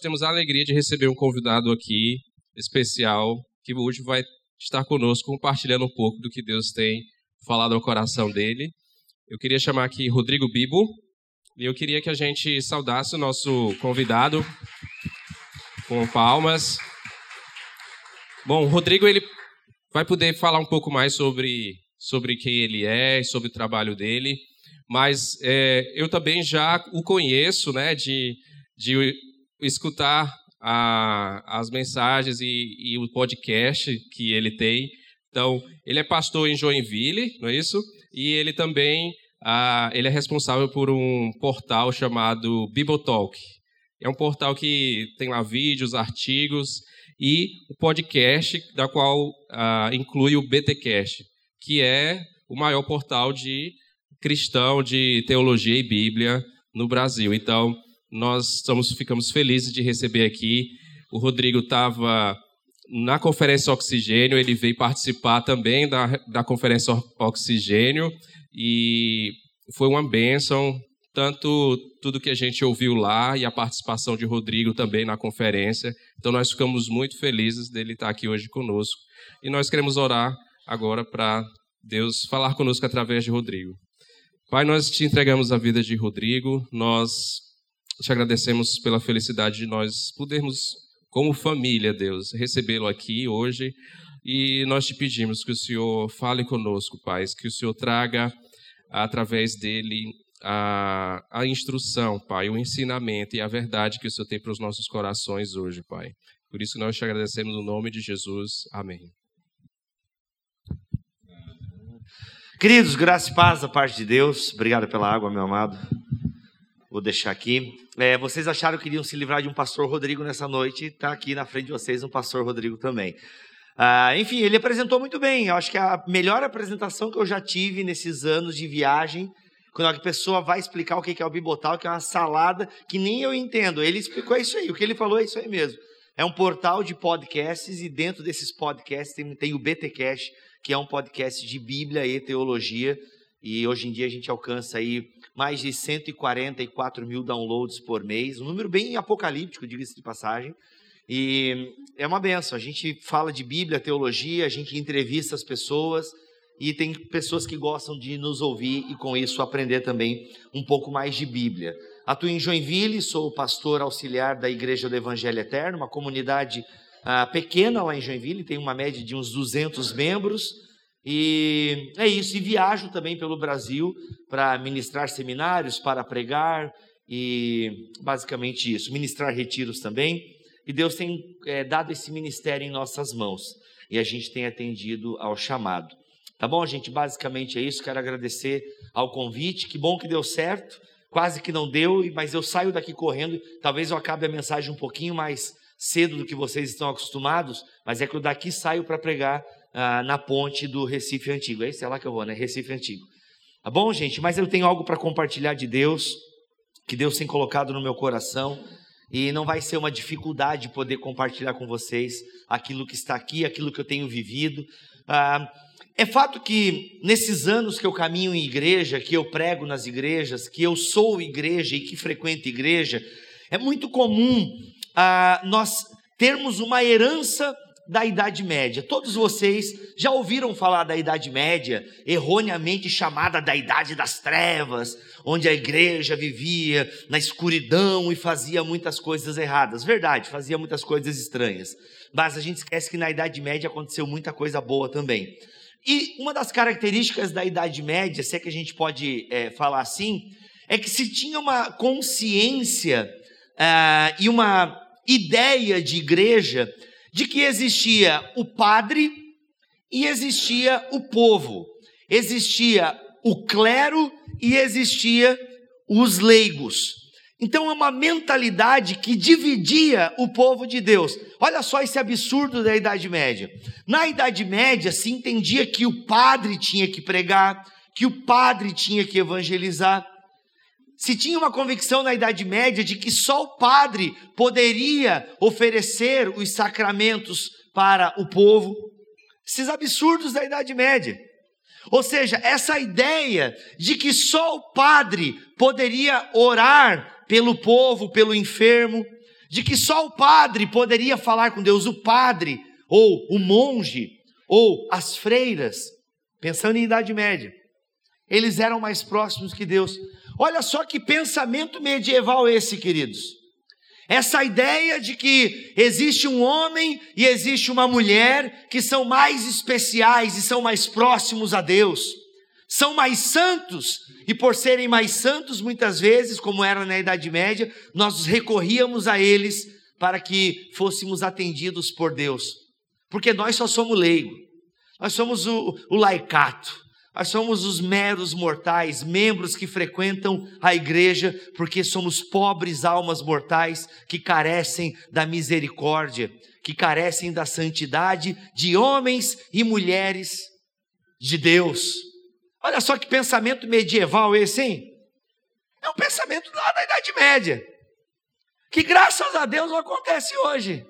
temos a alegria de receber um convidado aqui especial que hoje vai estar conosco compartilhando um pouco do que Deus tem falado ao coração dele. Eu queria chamar aqui Rodrigo Bibo e eu queria que a gente saudasse o nosso convidado com palmas. Bom, o Rodrigo ele vai poder falar um pouco mais sobre sobre quem ele é, sobre o trabalho dele, mas é, eu também já o conheço, né, de, de escutar a, as mensagens e, e, o podcast que ele tem. Então, ele é pastor em Joinville, não é isso? E ele também ah, ele é responsável por um portal chamado Bibotalk. É um portal que tem lá vídeos, artigos e o podcast, da qual ah, inclui o BTcast, que é o maior portal de cristão de teologia e Bíblia no Brasil. Então, nós estamos, ficamos felizes de receber aqui. O Rodrigo estava na Conferência Oxigênio, ele veio participar também da, da Conferência Oxigênio e foi uma bênção, tanto tudo que a gente ouviu lá e a participação de Rodrigo também na conferência. Então nós ficamos muito felizes dele estar aqui hoje conosco. E nós queremos orar agora para Deus falar conosco através de Rodrigo. Pai, nós te entregamos a vida de Rodrigo, nós te agradecemos pela felicidade de nós podermos, como família, Deus, recebê-lo aqui hoje. E nós te pedimos que o Senhor fale conosco, Pai, que o Senhor traga através dele a, a instrução, Pai, o ensinamento e a verdade que o Senhor tem para os nossos corações hoje, Pai. Por isso nós te agradecemos no nome de Jesus. Amém. Queridos, graça e paz da parte de Deus. Obrigado pela água, meu amado. Vou deixar aqui. É, vocês acharam que iriam se livrar de um pastor Rodrigo nessa noite? Está aqui na frente de vocês um pastor Rodrigo também. Ah, enfim, ele apresentou muito bem. Eu acho que é a melhor apresentação que eu já tive nesses anos de viagem, quando a pessoa vai explicar o que é o Bibotal, que é uma salada que nem eu entendo. Ele explicou isso aí. O que ele falou é isso aí mesmo. É um portal de podcasts e dentro desses podcasts tem, tem o BTcast, que é um podcast de Bíblia e teologia. E hoje em dia a gente alcança aí mais de 144 mil downloads por mês, um número bem apocalíptico, diga-se de passagem. E é uma benção. A gente fala de Bíblia, teologia, a gente entrevista as pessoas e tem pessoas que gostam de nos ouvir e com isso aprender também um pouco mais de Bíblia. Atuo em Joinville, sou pastor auxiliar da Igreja do Evangelho Eterno, uma comunidade ah, pequena lá em Joinville, tem uma média de uns 200 membros. E é isso, e viajo também pelo Brasil para ministrar seminários, para pregar e basicamente isso, ministrar retiros também. E Deus tem é, dado esse ministério em nossas mãos e a gente tem atendido ao chamado. Tá bom, gente? Basicamente é isso. Quero agradecer ao convite. Que bom que deu certo. Quase que não deu, mas eu saio daqui correndo. Talvez eu acabe a mensagem um pouquinho mais cedo do que vocês estão acostumados, mas é que eu daqui saio para pregar ah, na ponte do Recife Antigo. É lá que eu vou, né? Recife Antigo. Tá bom, gente? Mas eu tenho algo para compartilhar de Deus, que Deus tem colocado no meu coração, e não vai ser uma dificuldade poder compartilhar com vocês aquilo que está aqui, aquilo que eu tenho vivido. Ah, é fato que nesses anos que eu caminho em igreja, que eu prego nas igrejas, que eu sou igreja e que frequento igreja, é muito comum ah, nós termos uma herança da Idade Média. Todos vocês já ouviram falar da Idade Média, erroneamente chamada da Idade das Trevas, onde a igreja vivia na escuridão e fazia muitas coisas erradas. Verdade, fazia muitas coisas estranhas. Mas a gente esquece que na Idade Média aconteceu muita coisa boa também. E uma das características da Idade Média, se é que a gente pode é, falar assim, é que se tinha uma consciência uh, e uma ideia de igreja de que existia o padre e existia o povo, existia o clero e existia os leigos. Então é uma mentalidade que dividia o povo de Deus. Olha só esse absurdo da Idade Média. Na Idade Média se entendia que o padre tinha que pregar, que o padre tinha que evangelizar. Se tinha uma convicção na Idade Média de que só o padre poderia oferecer os sacramentos para o povo, esses absurdos da Idade Média. Ou seja, essa ideia de que só o padre poderia orar pelo povo, pelo enfermo, de que só o padre poderia falar com Deus, o padre, ou o monge, ou as freiras, pensando em Idade Média, eles eram mais próximos que Deus. Olha só que pensamento medieval esse, queridos. Essa ideia de que existe um homem e existe uma mulher que são mais especiais e são mais próximos a Deus, são mais santos, e por serem mais santos, muitas vezes, como era na Idade Média, nós recorríamos a eles para que fôssemos atendidos por Deus, porque nós só somos leigos, nós somos o, o laicato, nós somos os meros mortais, membros que frequentam a igreja, porque somos pobres almas mortais que carecem da misericórdia, que carecem da santidade de homens e mulheres de Deus. Olha só que pensamento medieval esse, hein? É um pensamento lá da Idade Média, que graças a Deus não acontece hoje.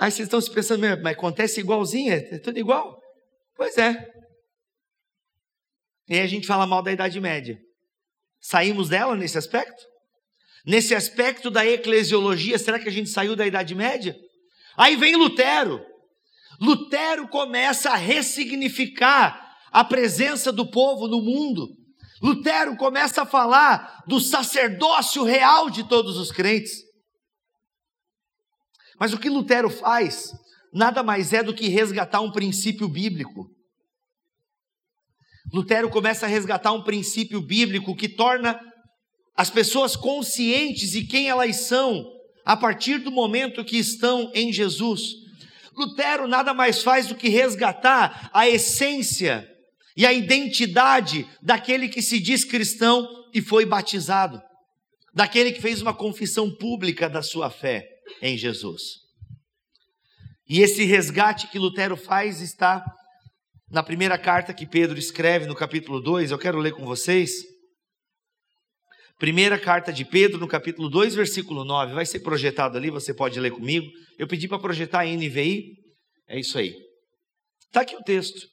Aí vocês estão se pensando, mas acontece igualzinho, é, é tudo igual? Pois é. E aí a gente fala mal da Idade Média. Saímos dela nesse aspecto? Nesse aspecto da eclesiologia, será que a gente saiu da Idade Média? Aí vem Lutero. Lutero começa a ressignificar a presença do povo no mundo. Lutero começa a falar do sacerdócio real de todos os crentes. Mas o que Lutero faz nada mais é do que resgatar um princípio bíblico. Lutero começa a resgatar um princípio bíblico que torna as pessoas conscientes de quem elas são a partir do momento que estão em Jesus. Lutero nada mais faz do que resgatar a essência e a identidade daquele que se diz cristão e foi batizado, daquele que fez uma confissão pública da sua fé em Jesus. E esse resgate que Lutero faz está na primeira carta que Pedro escreve, no capítulo 2, eu quero ler com vocês. Primeira carta de Pedro, no capítulo 2, versículo 9, vai ser projetado ali, você pode ler comigo. Eu pedi para projetar em NVI, é isso aí. Está aqui o texto.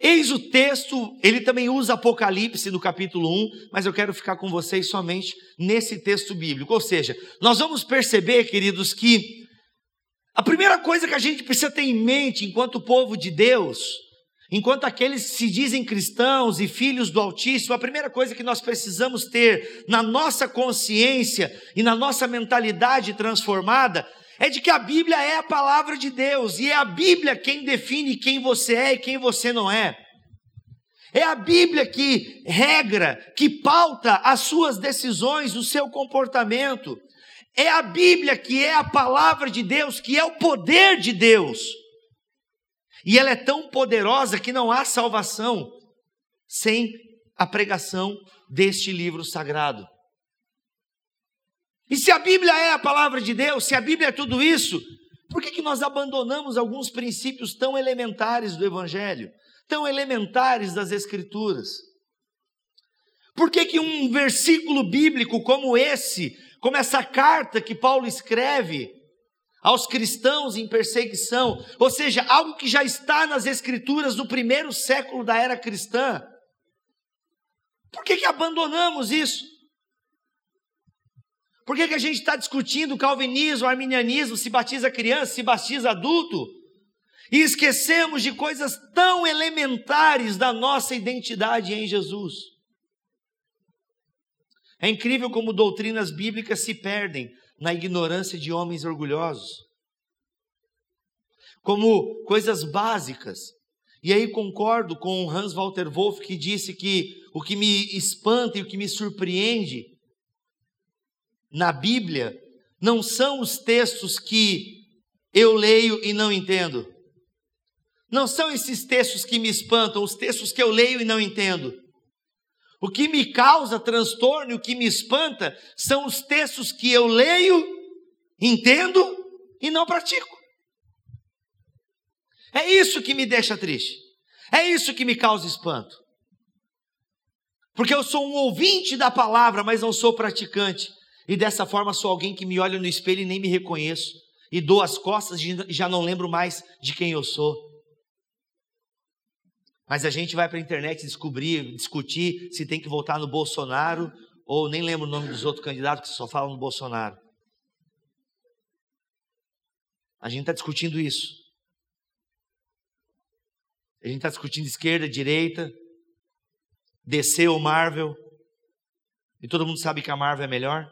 Eis o texto, ele também usa Apocalipse no capítulo 1, mas eu quero ficar com vocês somente nesse texto bíblico. Ou seja, nós vamos perceber, queridos, que a primeira coisa que a gente precisa ter em mente enquanto povo de Deus, enquanto aqueles que se dizem cristãos e filhos do Altíssimo, a primeira coisa que nós precisamos ter na nossa consciência e na nossa mentalidade transformada é de que a Bíblia é a palavra de Deus e é a Bíblia quem define quem você é e quem você não é. É a Bíblia que regra, que pauta as suas decisões, o seu comportamento. É a Bíblia que é a palavra de Deus, que é o poder de Deus. E ela é tão poderosa que não há salvação sem a pregação deste livro sagrado. E se a Bíblia é a palavra de Deus, se a Bíblia é tudo isso, por que, que nós abandonamos alguns princípios tão elementares do Evangelho, tão elementares das Escrituras? Por que, que um versículo bíblico como esse, como essa carta que Paulo escreve aos cristãos em perseguição, ou seja, algo que já está nas Escrituras do primeiro século da era cristã, por que, que abandonamos isso? Por que, que a gente está discutindo calvinismo, arminianismo, se batiza criança, se batiza adulto? E esquecemos de coisas tão elementares da nossa identidade em Jesus. É incrível como doutrinas bíblicas se perdem na ignorância de homens orgulhosos. Como coisas básicas. E aí concordo com Hans Walter Wolff que disse que o que me espanta e o que me surpreende na Bíblia não são os textos que eu leio e não entendo. Não são esses textos que me espantam, os textos que eu leio e não entendo. O que me causa transtorno e o que me espanta são os textos que eu leio, entendo e não pratico. É isso que me deixa triste. É isso que me causa espanto. Porque eu sou um ouvinte da palavra, mas não sou praticante. E dessa forma sou alguém que me olha no espelho e nem me reconheço. E dou as costas e já não lembro mais de quem eu sou. Mas a gente vai para a internet descobrir, discutir se tem que votar no Bolsonaro ou nem lembro o nome dos outros candidatos que só falam no Bolsonaro. A gente está discutindo isso. A gente está discutindo esquerda, direita, DC ou Marvel. E todo mundo sabe que a Marvel é melhor.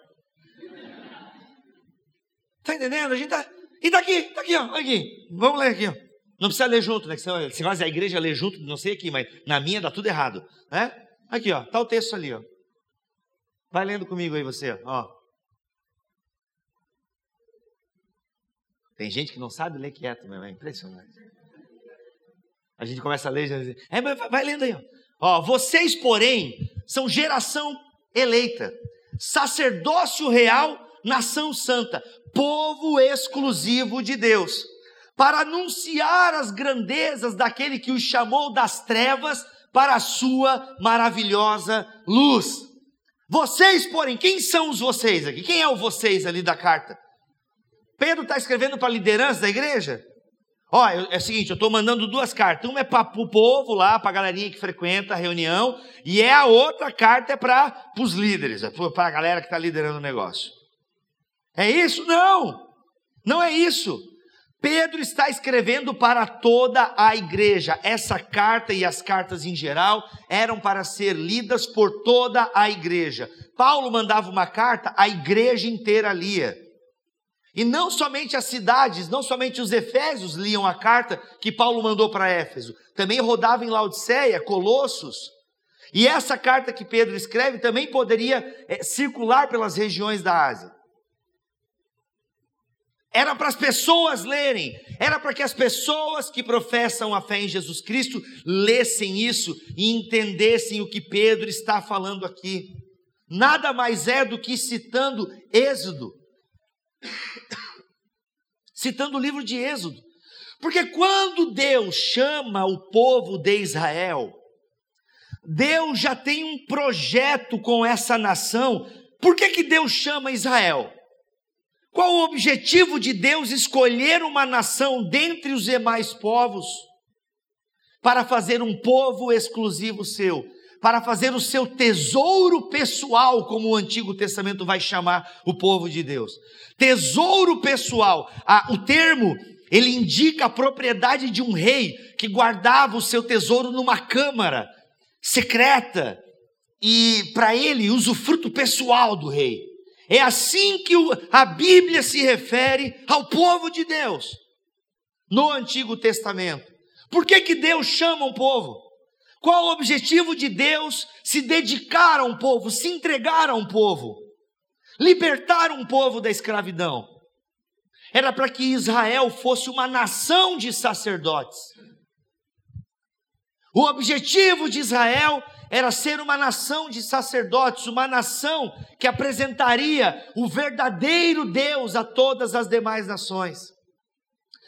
Tá entendendo? A gente tá. E daqui, tá aqui, ó. Aqui. Vamos ler aqui, ó. Não precisa ler junto, né? Se faz a igreja ler junto, não sei aqui, mas na minha dá tudo errado. Né? Aqui, ó. Tá o texto ali, ó. Vai lendo comigo aí, você, ó. Tem gente que não sabe ler quieto, meu, é impressionante. A gente começa a ler, já diz, é, mas vai lendo aí, ó. ó. Vocês, porém, são geração eleita, sacerdócio real, nação santa, povo exclusivo de Deus, para anunciar as grandezas daquele que os chamou das trevas para a sua maravilhosa luz. Vocês, porém, quem são os vocês aqui? Quem é o vocês ali da carta? Pedro está escrevendo para a liderança da igreja? Ó, é o seguinte, eu estou mandando duas cartas. Uma é para o povo lá, para a galerinha que frequenta a reunião, e é a outra carta é para os líderes, é para a galera que está liderando o negócio. É isso? Não! Não é isso. Pedro está escrevendo para toda a igreja. Essa carta e as cartas em geral eram para ser lidas por toda a igreja. Paulo mandava uma carta, a igreja inteira lia. E não somente as cidades, não somente os efésios liam a carta que Paulo mandou para Éfeso, também rodava em Laodiceia, Colossos. E essa carta que Pedro escreve também poderia é, circular pelas regiões da Ásia. Era para as pessoas lerem, era para que as pessoas que professam a fé em Jesus Cristo lessem isso e entendessem o que Pedro está falando aqui. Nada mais é do que citando Êxodo, citando o livro de Êxodo. Porque quando Deus chama o povo de Israel, Deus já tem um projeto com essa nação. Por que, que Deus chama Israel? Qual o objetivo de Deus escolher uma nação dentre os demais povos para fazer um povo exclusivo seu? Para fazer o seu tesouro pessoal, como o Antigo Testamento vai chamar o povo de Deus. Tesouro pessoal. O termo ele indica a propriedade de um rei que guardava o seu tesouro numa câmara secreta e para ele usufruto pessoal do rei. É assim que a Bíblia se refere ao povo de Deus no Antigo Testamento. Por que, que Deus chama um povo? Qual o objetivo de Deus se dedicar a um povo, se entregar a um povo, libertar um povo da escravidão? Era para que Israel fosse uma nação de sacerdotes. O objetivo de Israel era ser uma nação de sacerdotes, uma nação que apresentaria o verdadeiro Deus a todas as demais nações.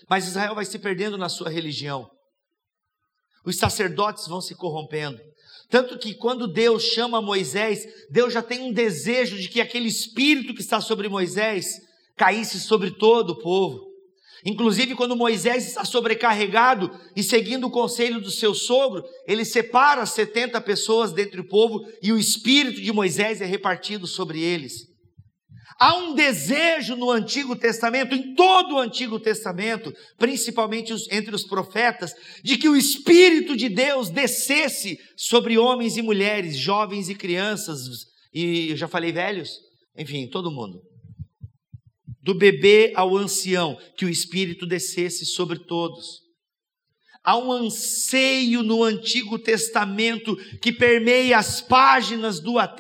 Mas Israel vai se perdendo na sua religião. Os sacerdotes vão se corrompendo. Tanto que quando Deus chama Moisés, Deus já tem um desejo de que aquele espírito que está sobre Moisés caísse sobre todo o povo. Inclusive, quando Moisés está sobrecarregado e seguindo o conselho do seu sogro, ele separa 70 pessoas dentre o povo e o espírito de Moisés é repartido sobre eles. Há um desejo no Antigo Testamento, em todo o Antigo Testamento, principalmente entre os profetas, de que o Espírito de Deus descesse sobre homens e mulheres, jovens e crianças, e eu já falei velhos, enfim, todo mundo do bebê ao ancião, que o Espírito descesse sobre todos. Há um anseio no Antigo Testamento que permeia as páginas do AT,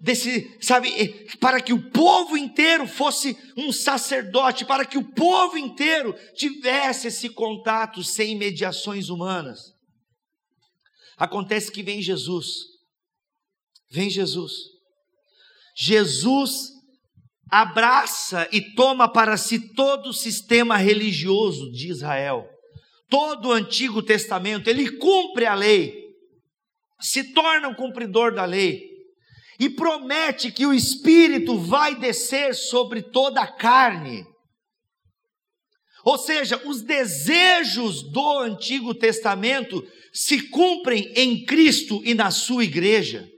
desse, sabe, para que o povo inteiro fosse um sacerdote, para que o povo inteiro tivesse esse contato sem mediações humanas. Acontece que vem Jesus, vem Jesus. Jesus abraça e toma para si todo o sistema religioso de Israel, todo o Antigo Testamento, ele cumpre a lei, se torna um cumpridor da lei e promete que o Espírito vai descer sobre toda a carne. Ou seja, os desejos do Antigo Testamento se cumprem em Cristo e na sua igreja.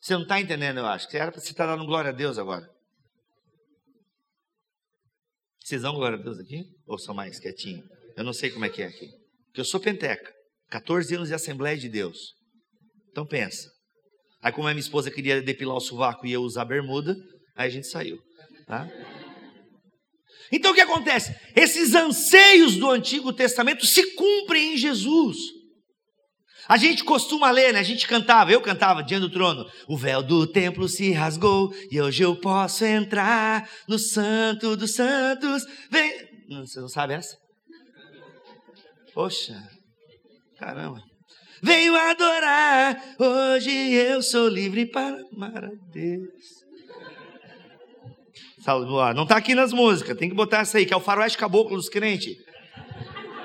Você não está entendendo, eu acho. Você estar tá dando glória a Deus agora. Vocês dão glória a Deus aqui? Ou são mais quietinhos? Eu não sei como é que é aqui. Porque eu sou penteca. 14 anos de Assembleia de Deus. Então pensa. Aí como a minha esposa queria depilar o sovaco e eu usar bermuda, aí a gente saiu. Tá? Então o que acontece? Esses anseios do Antigo Testamento se cumprem em Jesus. A gente costuma ler, né? A gente cantava, eu cantava diante do trono. O véu do templo se rasgou e hoje eu posso entrar no santo dos santos. Vem. Você não sabe essa? Poxa, caramba. Venho adorar, hoje eu sou livre para amar a Deus. Não está aqui nas músicas, tem que botar essa aí, que é o faroeste caboclo dos crentes.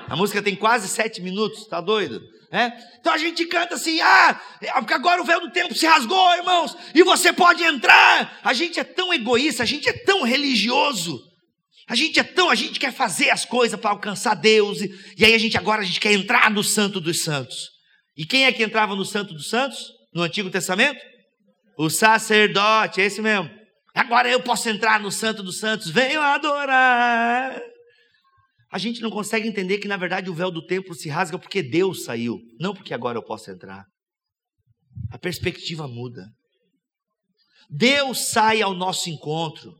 A música tem quase sete minutos, tá doido? É? Então a gente canta assim, ah, porque agora o véu do tempo se rasgou, irmãos, e você pode entrar. A gente é tão egoísta, a gente é tão religioso. A gente é tão, a gente quer fazer as coisas para alcançar Deus, e, e aí a gente agora a gente quer entrar no Santo dos Santos. E quem é que entrava no Santo dos Santos no Antigo Testamento? O sacerdote, é esse mesmo. Agora eu posso entrar no Santo dos Santos, venho adorar. A gente não consegue entender que, na verdade, o véu do templo se rasga porque Deus saiu, não porque agora eu posso entrar. A perspectiva muda. Deus sai ao nosso encontro.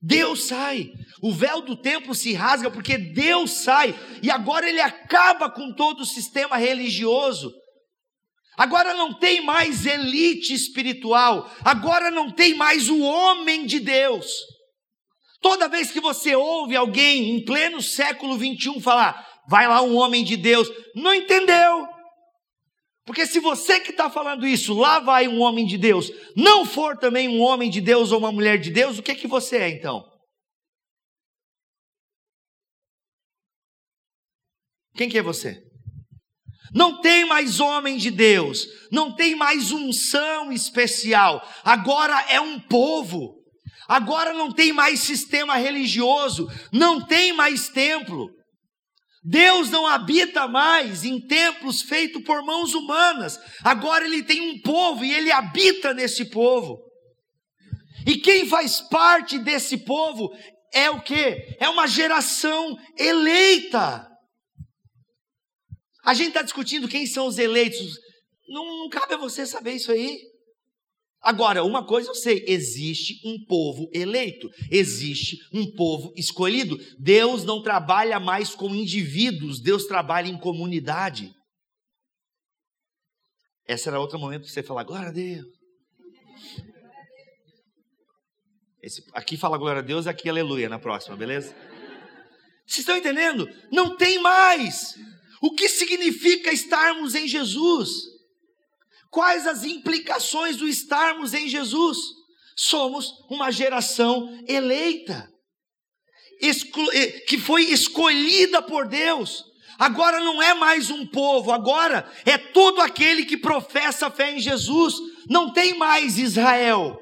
Deus sai. O véu do templo se rasga porque Deus sai. E agora ele acaba com todo o sistema religioso. Agora não tem mais elite espiritual. Agora não tem mais o homem de Deus. Toda vez que você ouve alguém em pleno século 21 falar, vai lá um homem de Deus, não entendeu. Porque se você que está falando isso, lá vai um homem de Deus, não for também um homem de Deus ou uma mulher de Deus, o que que você é então? Quem que é você? Não tem mais homem de Deus, não tem mais unção especial, agora é um povo. Agora não tem mais sistema religioso, não tem mais templo. Deus não habita mais em templos feitos por mãos humanas. Agora ele tem um povo e ele habita nesse povo. E quem faz parte desse povo é o que? É uma geração eleita. A gente está discutindo quem são os eleitos. Não, não cabe a você saber isso aí. Agora, uma coisa eu sei: existe um povo eleito, existe um povo escolhido. Deus não trabalha mais com indivíduos, Deus trabalha em comunidade. Esse era outro momento para você falar, glória a Deus. Esse, aqui fala glória a Deus, aqui aleluia na próxima, beleza? Vocês estão entendendo? Não tem mais. O que significa estarmos em Jesus? Quais as implicações do estarmos em Jesus? Somos uma geração eleita, que foi escolhida por Deus. Agora não é mais um povo, agora é todo aquele que professa a fé em Jesus. Não tem mais Israel,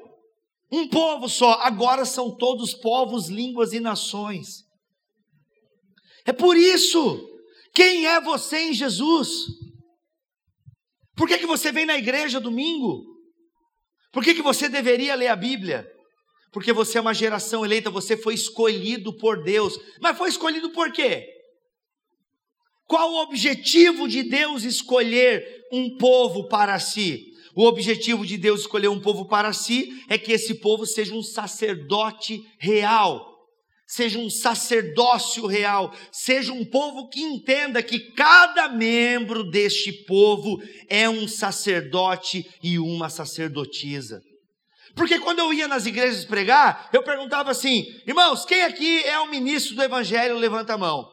um povo só, agora são todos povos, línguas e nações. É por isso, quem é você em Jesus? Por que, que você vem na igreja domingo? Por que, que você deveria ler a Bíblia? Porque você é uma geração eleita, você foi escolhido por Deus. Mas foi escolhido por quê? Qual o objetivo de Deus escolher um povo para si? O objetivo de Deus escolher um povo para si é que esse povo seja um sacerdote real seja um sacerdócio real, seja um povo que entenda que cada membro deste povo é um sacerdote e uma sacerdotisa. Porque quando eu ia nas igrejas pregar, eu perguntava assim: irmãos, quem aqui é o ministro do evangelho? Levanta a mão.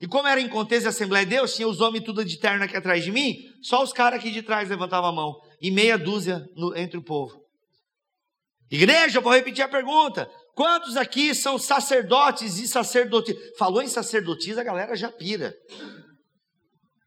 E como era em contexto de Assembleia de Deus, tinha os homens tudo de terno aqui atrás de mim, só os caras aqui de trás levantavam a mão. E meia dúzia no, entre o povo. Igreja, eu vou repetir a pergunta. Quantos aqui são sacerdotes e sacerdotisas? Falou em sacerdotisa, a galera já pira.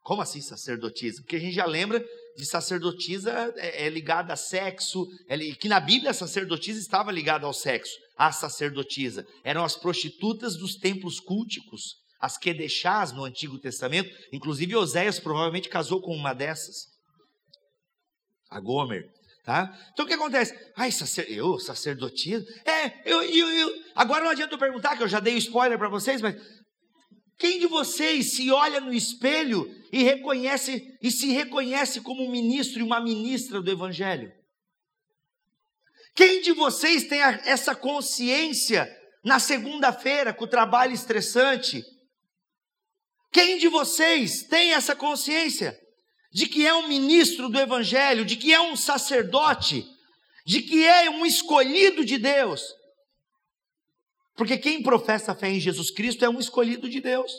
Como assim sacerdotisa? Porque a gente já lembra de sacerdotisa é, é ligada a sexo, é, que na Bíblia a sacerdotisa estava ligada ao sexo. A sacerdotisa eram as prostitutas dos templos culticos, as que deixás no Antigo Testamento. Inclusive Oséias provavelmente casou com uma dessas, a Gomer. Tá? Então o que acontece? Ai, sacer... eu, sacerdotisa? É, eu, eu, eu. Agora não adianta eu perguntar, que eu já dei spoiler para vocês, mas quem de vocês se olha no espelho e reconhece e se reconhece como um ministro e uma ministra do Evangelho? Quem de vocês tem essa consciência na segunda-feira com o trabalho estressante? Quem de vocês tem essa consciência de que é um ministro do Evangelho, de que é um sacerdote, de que é um escolhido de Deus? Porque quem professa fé em Jesus Cristo é um escolhido de Deus.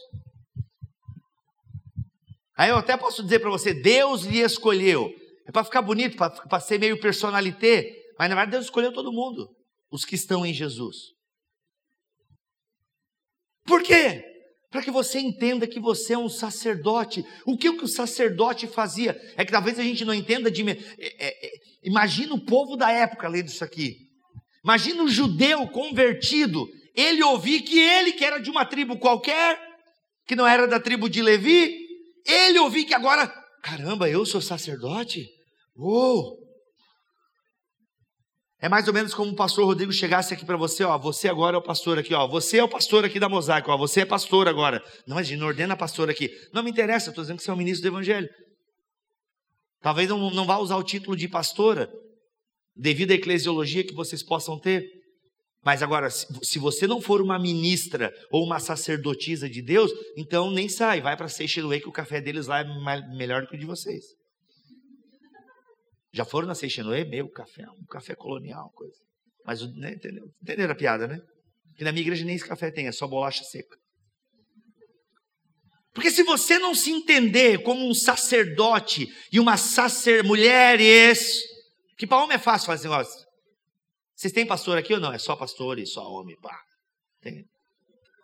Aí eu até posso dizer para você: Deus lhe escolheu. É para ficar bonito, para ser meio personalité, mas na verdade Deus escolheu todo mundo, os que estão em Jesus. Por quê? Para que você entenda que você é um sacerdote. O que, o sacerdote fazia? É que talvez a gente não entenda de. É, é, é, imagina o povo da época lendo isso aqui. Imagina o judeu convertido. Ele ouvir que ele, que era de uma tribo qualquer, que não era da tribo de Levi, ele ouvir que agora, caramba, eu sou sacerdote? Uou! É mais ou menos como o pastor Rodrigo chegasse aqui para você, ó, você agora é o pastor aqui, ó, você é o pastor aqui da Mosaico, ó, você é pastor agora. Não, não ordena pastor aqui. Não me interessa, estou dizendo que você é o ministro do evangelho. Talvez não, não vá usar o título de pastora, devido à eclesiologia que vocês possam ter. Mas agora, se você não for uma ministra ou uma sacerdotisa de Deus, então nem sai, vai para Seychelles que o café deles lá é melhor do que o de vocês. Já foram na Seixenoe? Meu café, um café colonial, coisa. Mas, né, entendeu? Entenderam a piada, né? Que na minha igreja nem esse café tem, é só bolacha seca. Porque se você não se entender como um sacerdote e uma sacer mulheres, que para homem é fácil fazer negócio. Vocês têm pastor aqui ou não? É só pastor e só homem, pá. Tem,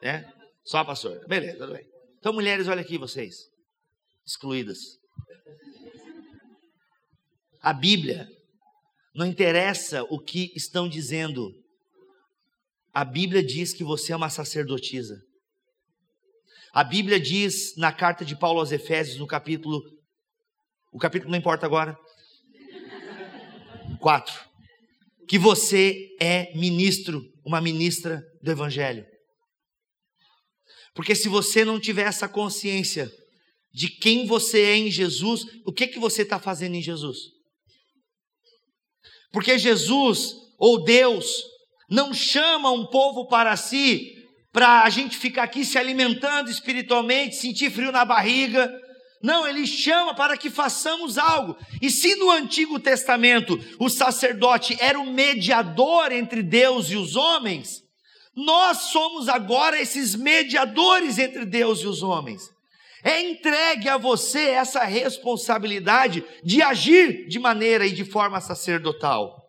é? Só pastor. Beleza, tudo bem. Então, mulheres, olha aqui vocês, excluídas. A Bíblia não interessa o que estão dizendo. A Bíblia diz que você é uma sacerdotisa. A Bíblia diz na carta de Paulo aos Efésios, no capítulo. O capítulo não importa agora. 4. Que você é ministro, uma ministra do Evangelho. Porque se você não tiver essa consciência de quem você é em Jesus, o que, que você está fazendo em Jesus? Porque Jesus ou Deus não chama um povo para si para a gente ficar aqui se alimentando espiritualmente, sentir frio na barriga. Não, ele chama para que façamos algo. E se no Antigo Testamento o sacerdote era o mediador entre Deus e os homens, nós somos agora esses mediadores entre Deus e os homens. É entregue a você essa responsabilidade de agir de maneira e de forma sacerdotal.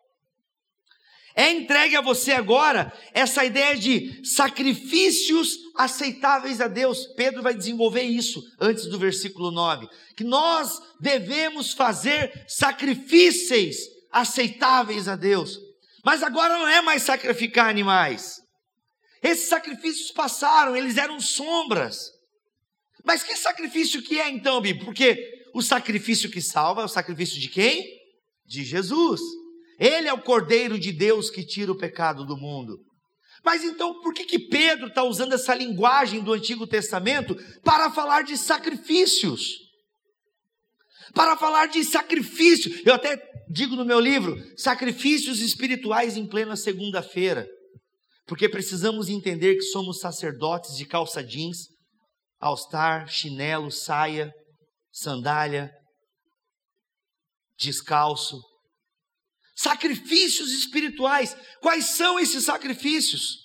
É entregue a você agora essa ideia de sacrifícios aceitáveis a Deus. Pedro vai desenvolver isso antes do versículo 9. Que nós devemos fazer sacrifícios aceitáveis a Deus. Mas agora não é mais sacrificar animais. Esses sacrifícios passaram, eles eram sombras. Mas que sacrifício que é então, Bíblia? Porque o sacrifício que salva é o sacrifício de quem? De Jesus. Ele é o Cordeiro de Deus que tira o pecado do mundo. Mas então, por que, que Pedro está usando essa linguagem do Antigo Testamento para falar de sacrifícios? Para falar de sacrifício. Eu até digo no meu livro: sacrifícios espirituais em plena segunda-feira. Porque precisamos entender que somos sacerdotes de calça jeans, all-star, chinelo, saia, sandália, descalço. Sacrifícios espirituais. Quais são esses sacrifícios?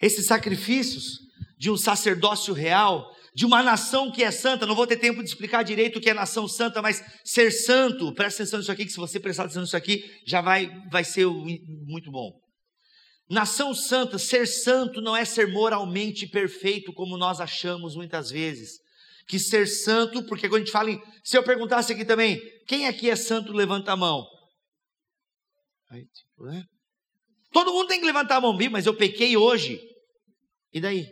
Esses sacrifícios de um sacerdócio real, de uma nação que é santa. Não vou ter tempo de explicar direito o que é nação santa, mas ser santo, presta atenção nisso aqui, que se você prestar atenção nisso aqui, já vai, vai ser muito bom. Nação santa, ser santo não é ser moralmente perfeito como nós achamos muitas vezes. Que ser santo, porque quando a gente fala em. Se eu perguntasse aqui também, quem aqui é santo, levanta a mão. Aí, tipo, né? Todo mundo tem que levantar a mão, mas eu pequei hoje. E daí?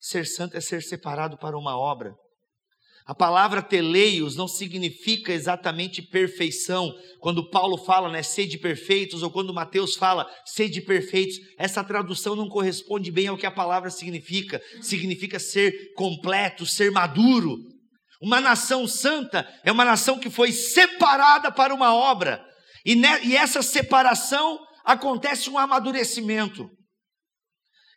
Ser santo é ser separado para uma obra. A palavra teleios não significa exatamente perfeição. Quando Paulo fala, né, sede perfeitos, ou quando Mateus fala, sede perfeitos, essa tradução não corresponde bem ao que a palavra significa. Significa ser completo, ser maduro. Uma nação santa é uma nação que foi separada para uma obra. E, ne, e essa separação acontece um amadurecimento.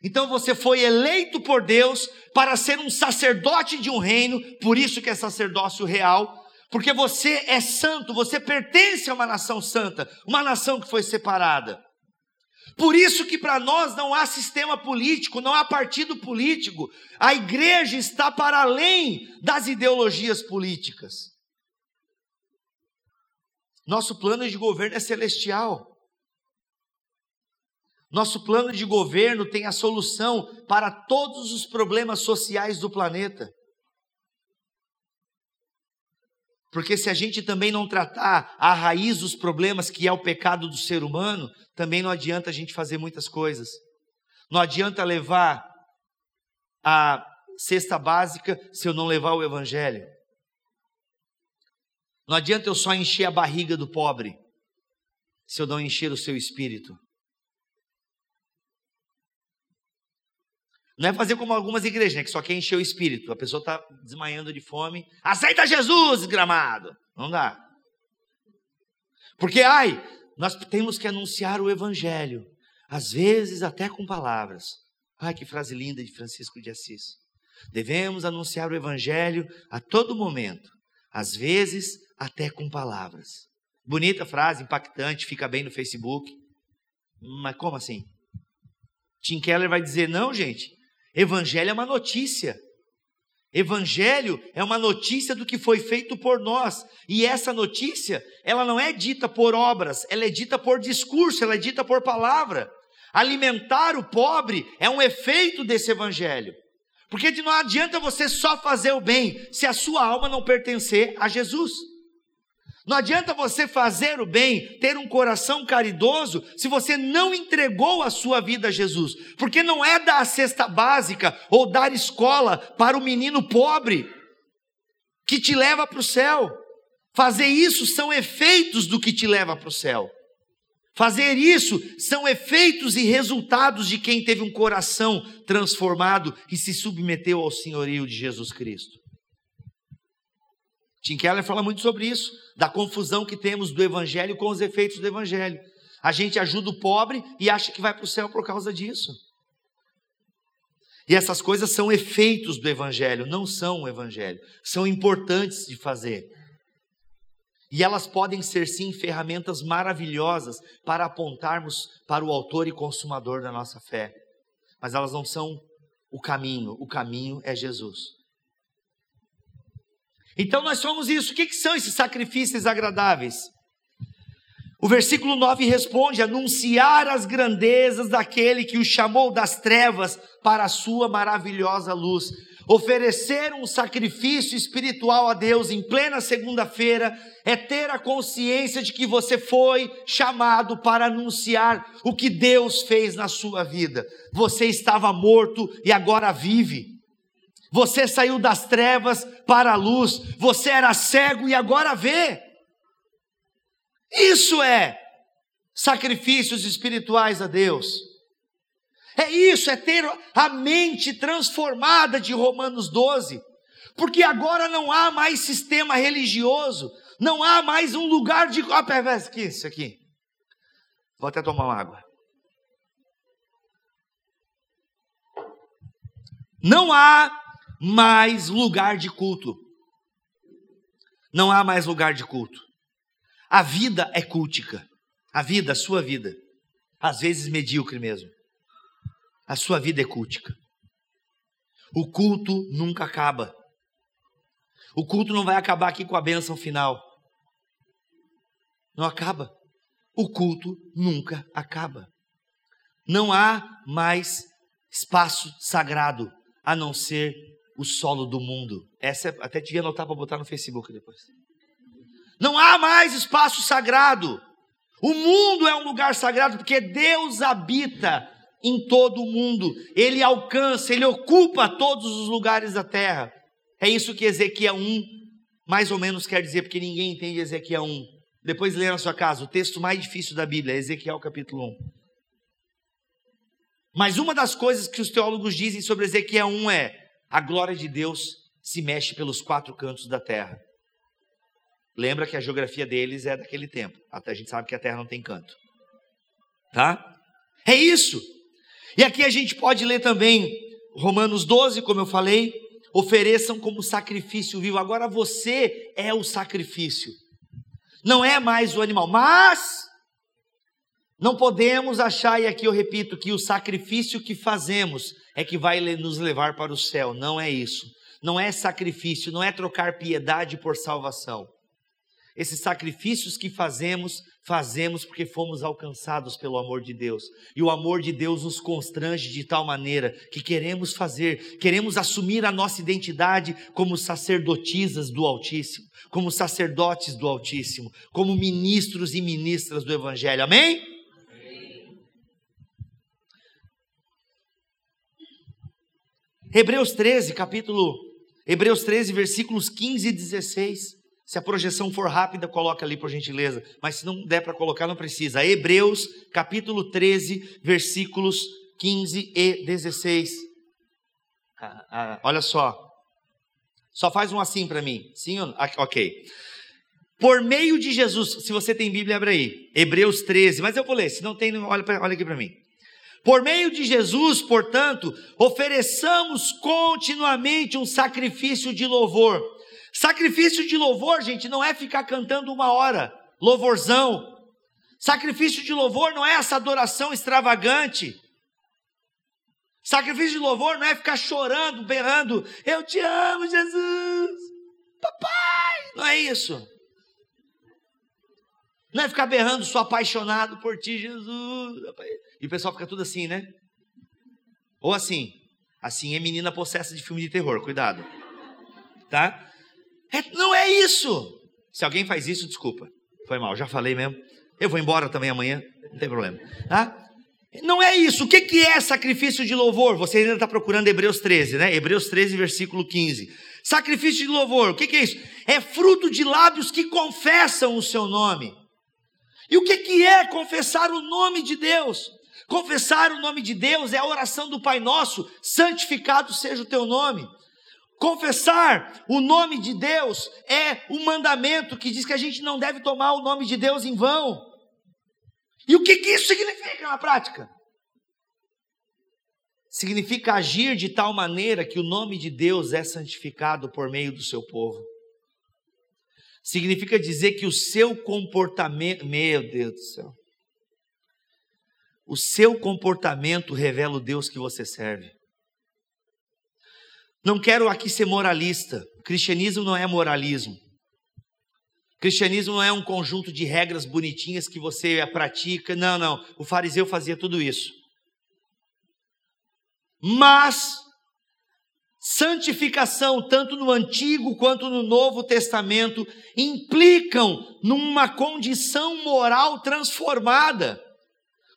Então você foi eleito por Deus para ser um sacerdote de um reino, por isso que é sacerdócio real, porque você é santo, você pertence a uma nação santa, uma nação que foi separada. Por isso que para nós não há sistema político, não há partido político. A igreja está para além das ideologias políticas. Nosso plano de governo é celestial. Nosso plano de governo tem a solução para todos os problemas sociais do planeta. Porque se a gente também não tratar a raiz dos problemas, que é o pecado do ser humano, também não adianta a gente fazer muitas coisas. Não adianta levar a cesta básica se eu não levar o evangelho. Não adianta eu só encher a barriga do pobre se eu não encher o seu espírito. Não é fazer como algumas igrejas, né, que só quer encher o espírito. A pessoa está desmaiando de fome. Aceita Jesus, gramado. Não dá. Porque, ai, nós temos que anunciar o evangelho. Às vezes até com palavras. Ai, que frase linda de Francisco de Assis. Devemos anunciar o evangelho a todo momento. Às vezes até com palavras. Bonita frase, impactante, fica bem no Facebook. Mas como assim? Tim Keller vai dizer: não, gente, Evangelho é uma notícia. Evangelho é uma notícia do que foi feito por nós. E essa notícia, ela não é dita por obras, ela é dita por discurso, ela é dita por palavra. Alimentar o pobre é um efeito desse evangelho. Porque não adianta você só fazer o bem se a sua alma não pertencer a Jesus. Não adianta você fazer o bem, ter um coração caridoso, se você não entregou a sua vida a Jesus. Porque não é dar a cesta básica ou dar escola para o menino pobre que te leva para o céu. Fazer isso são efeitos do que te leva para o céu. Fazer isso são efeitos e resultados de quem teve um coração transformado e se submeteu ao senhorio de Jesus Cristo. Tim Keller fala muito sobre isso, da confusão que temos do evangelho com os efeitos do evangelho. A gente ajuda o pobre e acha que vai para o céu por causa disso. E essas coisas são efeitos do evangelho, não são o evangelho. São importantes de fazer. E elas podem ser sim ferramentas maravilhosas para apontarmos para o autor e consumador da nossa fé. Mas elas não são o caminho, o caminho é Jesus. Então nós somos isso. O que, que são esses sacrifícios agradáveis? O versículo 9 responde: anunciar as grandezas daquele que o chamou das trevas para a sua maravilhosa luz. Oferecer um sacrifício espiritual a Deus em plena segunda-feira é ter a consciência de que você foi chamado para anunciar o que Deus fez na sua vida. Você estava morto e agora vive. Você saiu das trevas para a luz. Você era cego e agora vê. Isso é sacrifícios espirituais a Deus. É isso, é ter a mente transformada de Romanos 12. Porque agora não há mais sistema religioso, não há mais um lugar de. Ó, oh, aqui, isso aqui. Vou até tomar uma água. Não há mais lugar de culto. Não há mais lugar de culto. A vida é cultica. A vida, a sua vida. Às vezes medíocre mesmo. A sua vida é cultica. O culto nunca acaba. O culto não vai acabar aqui com a bênção final. Não acaba. O culto nunca acaba. Não há mais espaço sagrado a não ser o solo do mundo. Essa é, até devia anotar para botar no Facebook depois. Não há mais espaço sagrado. O mundo é um lugar sagrado porque Deus habita em todo o mundo. Ele alcança, ele ocupa todos os lugares da terra. É isso que Ezequiel 1 mais ou menos quer dizer, porque ninguém entende Ezequiel 1. Depois lê na sua casa, o texto mais difícil da Bíblia, Ezequiel capítulo 1. Mas uma das coisas que os teólogos dizem sobre Ezequiel 1 é: a glória de Deus se mexe pelos quatro cantos da terra. Lembra que a geografia deles é daquele tempo. Até a gente sabe que a terra não tem canto. Tá? É isso. E aqui a gente pode ler também Romanos 12, como eu falei, ofereçam como sacrifício vivo. Agora você é o sacrifício. Não é mais o animal, mas não podemos achar, e aqui eu repito, que o sacrifício que fazemos é que vai nos levar para o céu. Não é isso. Não é sacrifício, não é trocar piedade por salvação. Esses sacrifícios que fazemos, fazemos porque fomos alcançados pelo amor de Deus. E o amor de Deus nos constrange de tal maneira que queremos fazer, queremos assumir a nossa identidade como sacerdotisas do Altíssimo, como sacerdotes do Altíssimo, como ministros e ministras do Evangelho. Amém? Hebreus 13, capítulo Hebreus 13, versículos 15 e 16. Se a projeção for rápida, coloca ali por gentileza, mas se não der para colocar, não precisa. Hebreus, capítulo 13, versículos 15 e 16. Ah, ah, olha só. Só faz um assim para mim. Sim ou não? Ah, ok. Por meio de Jesus, se você tem Bíblia, abre aí. Hebreus 13, mas eu vou ler, se não tem, olha, olha aqui para mim. Por meio de Jesus, portanto, ofereçamos continuamente um sacrifício de louvor. Sacrifício de louvor, gente, não é ficar cantando uma hora, louvorzão. Sacrifício de louvor não é essa adoração extravagante. Sacrifício de louvor não é ficar chorando, berrando, eu te amo, Jesus, papai. Não é isso. Não é ficar berrando, sou apaixonado por ti, Jesus. E o pessoal fica tudo assim, né? Ou assim. Assim é menina possessa de filme de terror, cuidado. Tá? É, não é isso. Se alguém faz isso, desculpa. Foi mal, já falei mesmo. Eu vou embora também amanhã, não tem problema. Tá? Não é isso. O que, que é sacrifício de louvor? Você ainda está procurando Hebreus 13, né? Hebreus 13, versículo 15. Sacrifício de louvor, o que, que é isso? É fruto de lábios que confessam o seu nome. E o que, que é confessar o nome de Deus? Confessar o nome de Deus é a oração do Pai Nosso, santificado seja o teu nome. Confessar o nome de Deus é um mandamento que diz que a gente não deve tomar o nome de Deus em vão. E o que, que isso significa na prática? Significa agir de tal maneira que o nome de Deus é santificado por meio do seu povo. Significa dizer que o seu comportamento, meu Deus do céu, o seu comportamento revela o Deus que você serve. Não quero aqui ser moralista. cristianismo não é moralismo. cristianismo não é um conjunto de regras bonitinhas que você pratica. Não, não. O fariseu fazia tudo isso. Mas santificação, tanto no Antigo quanto no Novo Testamento, implicam numa condição moral transformada.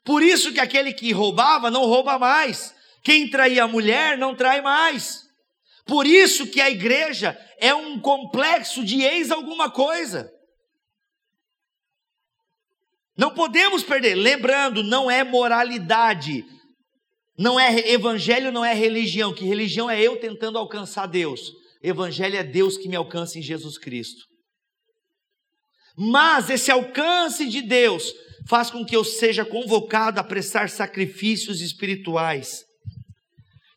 Por isso que aquele que roubava não rouba mais. Quem traía a mulher não trai mais. Por isso que a igreja é um complexo de ex alguma coisa. Não podemos perder, lembrando, não é moralidade, não é evangelho, não é religião, que religião é eu tentando alcançar Deus. Evangelho é Deus que me alcança em Jesus Cristo. Mas esse alcance de Deus faz com que eu seja convocado a prestar sacrifícios espirituais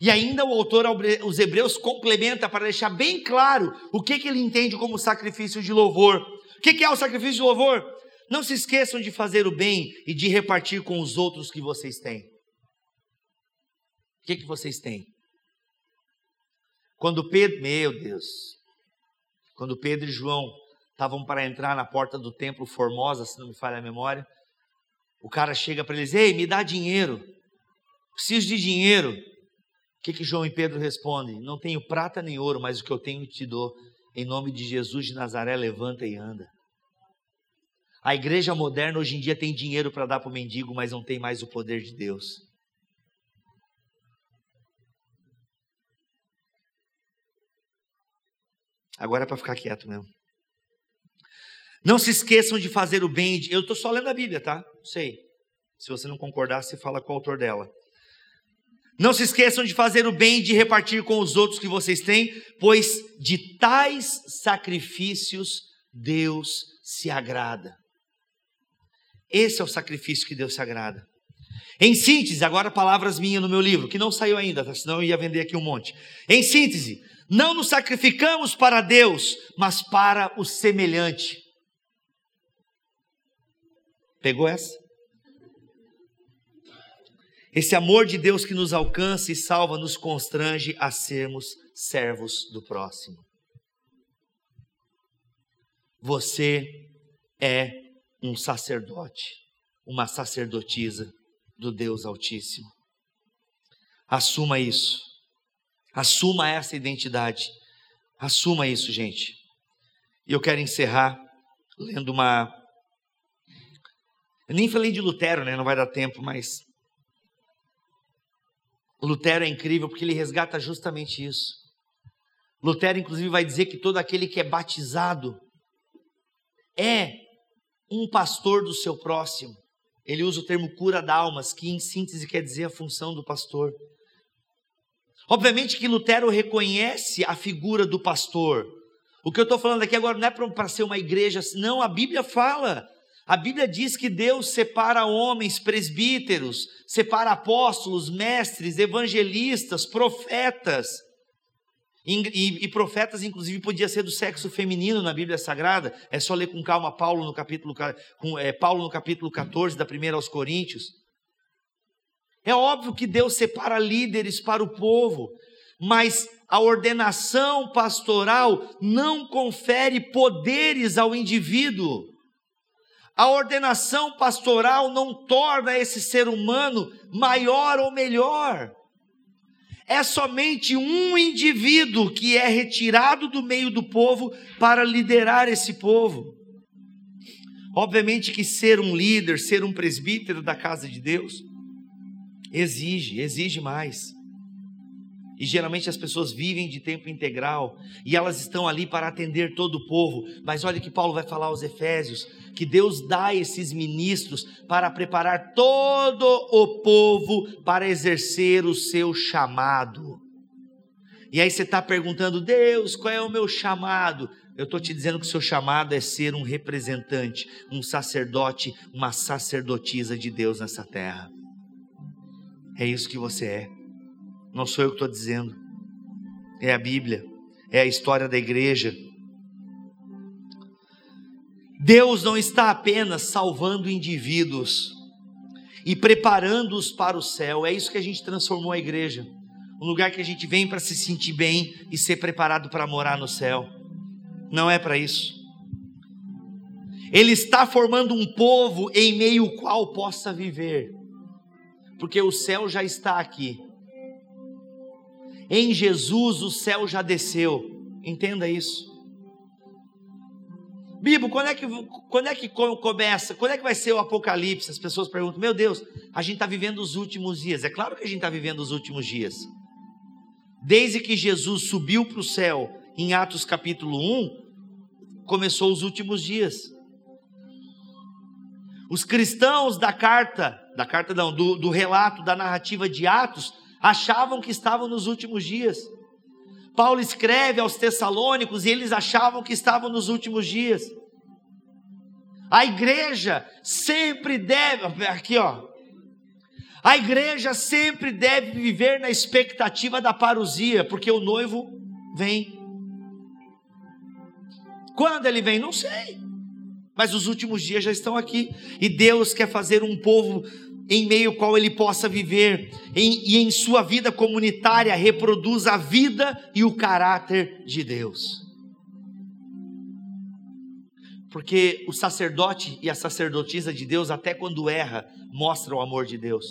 e ainda o autor os Hebreus complementa para deixar bem claro o que, que ele entende como sacrifício de louvor. O que, que é o sacrifício de louvor? Não se esqueçam de fazer o bem e de repartir com os outros que vocês têm. O que, que vocês têm? Quando Pedro, meu Deus, quando Pedro e João estavam para entrar na porta do templo Formosa, se não me falha a memória, o cara chega para eles: Ei, me dá dinheiro, preciso de dinheiro que, que João e Pedro respondem? Não tenho prata nem ouro, mas o que eu tenho te dou. Em nome de Jesus de Nazaré, levanta e anda. A igreja moderna hoje em dia tem dinheiro para dar para o mendigo, mas não tem mais o poder de Deus. Agora é para ficar quieto mesmo. Não se esqueçam de fazer o bem. Eu estou só lendo a Bíblia, tá? Sei. Se você não concordar, você fala com o autor dela. Não se esqueçam de fazer o bem e de repartir com os outros que vocês têm, pois de tais sacrifícios Deus se agrada. Esse é o sacrifício que Deus se agrada. Em síntese, agora palavras minhas no meu livro, que não saiu ainda, tá? senão eu ia vender aqui um monte. Em síntese, não nos sacrificamos para Deus, mas para o semelhante. Pegou essa? Esse amor de Deus que nos alcança e salva nos constrange a sermos servos do próximo. Você é um sacerdote, uma sacerdotisa do Deus Altíssimo. Assuma isso. Assuma essa identidade. Assuma isso, gente. E eu quero encerrar lendo uma. Eu nem falei de Lutero, né? Não vai dar tempo, mas Lutero é incrível porque ele resgata justamente isso. Lutero, inclusive, vai dizer que todo aquele que é batizado é um pastor do seu próximo. Ele usa o termo cura d'almas, que em síntese quer dizer a função do pastor. Obviamente que Lutero reconhece a figura do pastor. O que eu estou falando aqui agora não é para ser uma igreja, não, a Bíblia fala a Bíblia diz que Deus separa homens, presbíteros, separa apóstolos, mestres, evangelistas, profetas. E, e, profetas, inclusive, podia ser do sexo feminino na Bíblia Sagrada. É só ler com calma Paulo no capítulo, com, é, Paulo no capítulo 14, da primeira aos Coríntios. É óbvio que Deus separa líderes para o povo, mas a ordenação pastoral não confere poderes ao indivíduo. A ordenação pastoral não torna esse ser humano maior ou melhor. É somente um indivíduo que é retirado do meio do povo para liderar esse povo. Obviamente que ser um líder, ser um presbítero da casa de Deus, exige, exige mais. E geralmente as pessoas vivem de tempo integral e elas estão ali para atender todo o povo. Mas olha que Paulo vai falar aos Efésios: que Deus dá esses ministros para preparar todo o povo para exercer o seu chamado. E aí você está perguntando, Deus, qual é o meu chamado? Eu estou te dizendo que o seu chamado é ser um representante, um sacerdote, uma sacerdotisa de Deus nessa terra. É isso que você é. Não sou eu que estou dizendo. É a Bíblia, é a história da igreja. Deus não está apenas salvando indivíduos e preparando-os para o céu. É isso que a gente transformou a igreja. Um lugar que a gente vem para se sentir bem e ser preparado para morar no céu. Não é para isso. Ele está formando um povo em meio ao qual possa viver. Porque o céu já está aqui. Em Jesus o céu já desceu. Entenda isso. Bibo, quando é que, quando é que começa? Quando é que vai ser o Apocalipse? As pessoas perguntam: Meu Deus, a gente está vivendo os últimos dias. É claro que a gente está vivendo os últimos dias. Desde que Jesus subiu para o céu, em Atos capítulo 1, começou os últimos dias. Os cristãos da carta, da carta não, do, do relato, da narrativa de Atos, achavam que estavam nos últimos dias. Paulo escreve aos Tessalônicos e eles achavam que estavam nos últimos dias. A igreja sempre deve, aqui ó, a igreja sempre deve viver na expectativa da parousia, porque o noivo vem. Quando ele vem, não sei. Mas os últimos dias já estão aqui. E Deus quer fazer um povo em meio ao qual ele possa viver em, e em sua vida comunitária reproduz a vida e o caráter de Deus. Porque o sacerdote e a sacerdotisa de Deus, até quando erra, mostra o amor de Deus.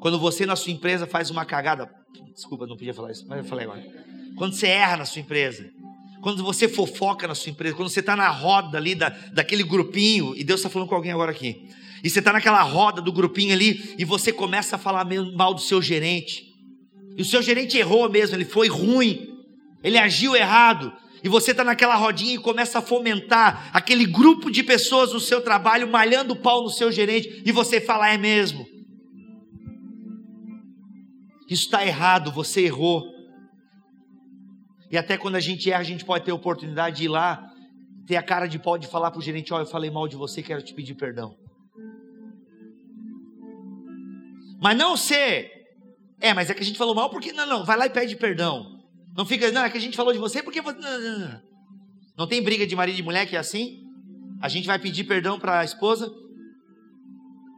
Quando você na sua empresa faz uma cagada, desculpa, não podia falar isso, mas eu falei agora. Quando você erra na sua empresa, quando você fofoca na sua empresa, quando você está na roda ali da, daquele grupinho, e Deus está falando com alguém agora aqui, e você está naquela roda do grupinho ali e você começa a falar mal do seu gerente. E o seu gerente errou mesmo, ele foi ruim, ele agiu errado. E você está naquela rodinha e começa a fomentar aquele grupo de pessoas no seu trabalho, malhando o pau no seu gerente, e você fala: é mesmo. Isso está errado, você errou. E até quando a gente erra, a gente pode ter a oportunidade de ir lá, ter a cara de pau de falar para o gerente: oh, eu falei mal de você, quero te pedir perdão. Mas não ser, é, mas é que a gente falou mal porque. Não, não, vai lá e pede perdão. Não fica, não, é que a gente falou de você porque. Não, não, não. não tem briga de marido e mulher que é assim? A gente vai pedir perdão para a esposa.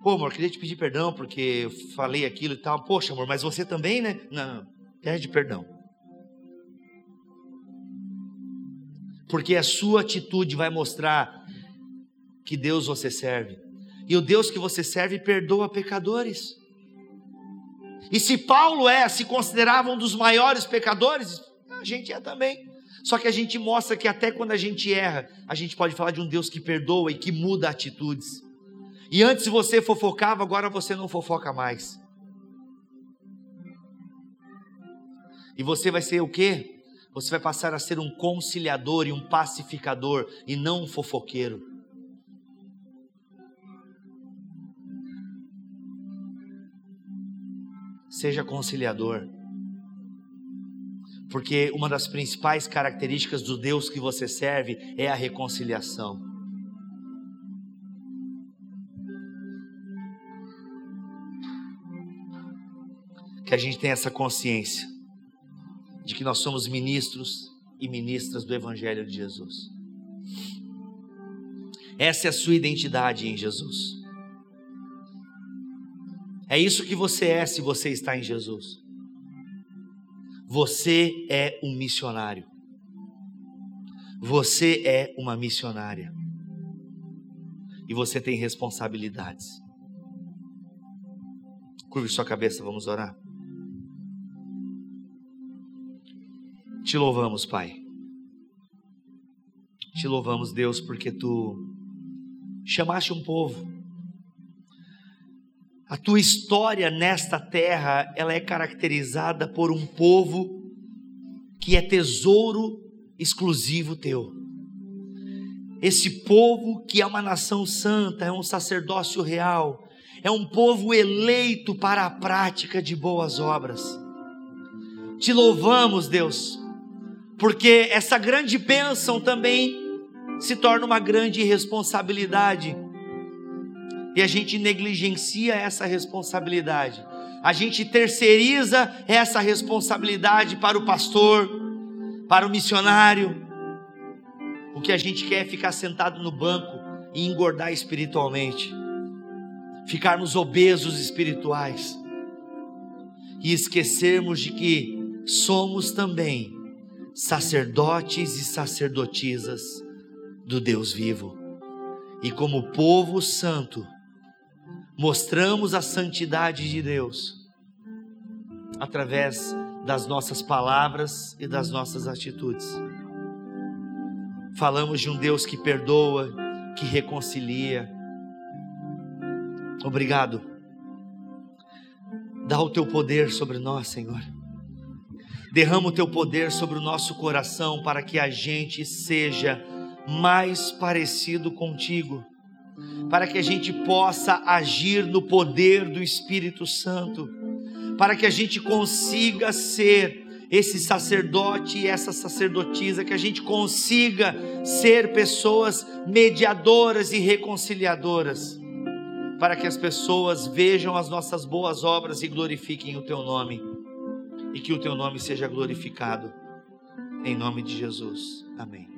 Pô, amor, queria te pedir perdão porque eu falei aquilo e tal. Poxa, amor, mas você também, né? Não, pede perdão. Porque a sua atitude vai mostrar que Deus você serve. E o Deus que você serve perdoa pecadores. E se Paulo é, se considerava um dos maiores pecadores, a gente é também. Só que a gente mostra que até quando a gente erra, a gente pode falar de um Deus que perdoa e que muda atitudes. E antes você fofocava, agora você não fofoca mais. E você vai ser o quê? Você vai passar a ser um conciliador e um pacificador e não um fofoqueiro. Seja conciliador. Porque uma das principais características do Deus que você serve é a reconciliação. Que a gente tenha essa consciência de que nós somos ministros e ministras do Evangelho de Jesus. Essa é a sua identidade em Jesus. É isso que você é se você está em Jesus. Você é um missionário. Você é uma missionária. E você tem responsabilidades. Curve sua cabeça, vamos orar. Te louvamos, Pai. Te louvamos, Deus, porque tu chamaste um povo a tua história nesta terra, ela é caracterizada por um povo que é tesouro exclusivo teu. Esse povo que é uma nação santa, é um sacerdócio real, é um povo eleito para a prática de boas obras. Te louvamos, Deus, porque essa grande bênção também se torna uma grande responsabilidade e a gente negligencia essa responsabilidade. A gente terceiriza essa responsabilidade para o pastor, para o missionário. O que a gente quer é ficar sentado no banco e engordar espiritualmente, ficarmos obesos espirituais e esquecermos de que somos também sacerdotes e sacerdotisas do Deus vivo. E como povo santo, mostramos a santidade de Deus através das nossas palavras e das nossas atitudes. Falamos de um Deus que perdoa, que reconcilia. Obrigado. Dá o teu poder sobre nós, Senhor. Derrama o teu poder sobre o nosso coração para que a gente seja mais parecido contigo para que a gente possa agir no poder do Espírito Santo, para que a gente consiga ser esse sacerdote e essa sacerdotisa, que a gente consiga ser pessoas mediadoras e reconciliadoras, para que as pessoas vejam as nossas boas obras e glorifiquem o teu nome, e que o teu nome seja glorificado, em nome de Jesus. Amém.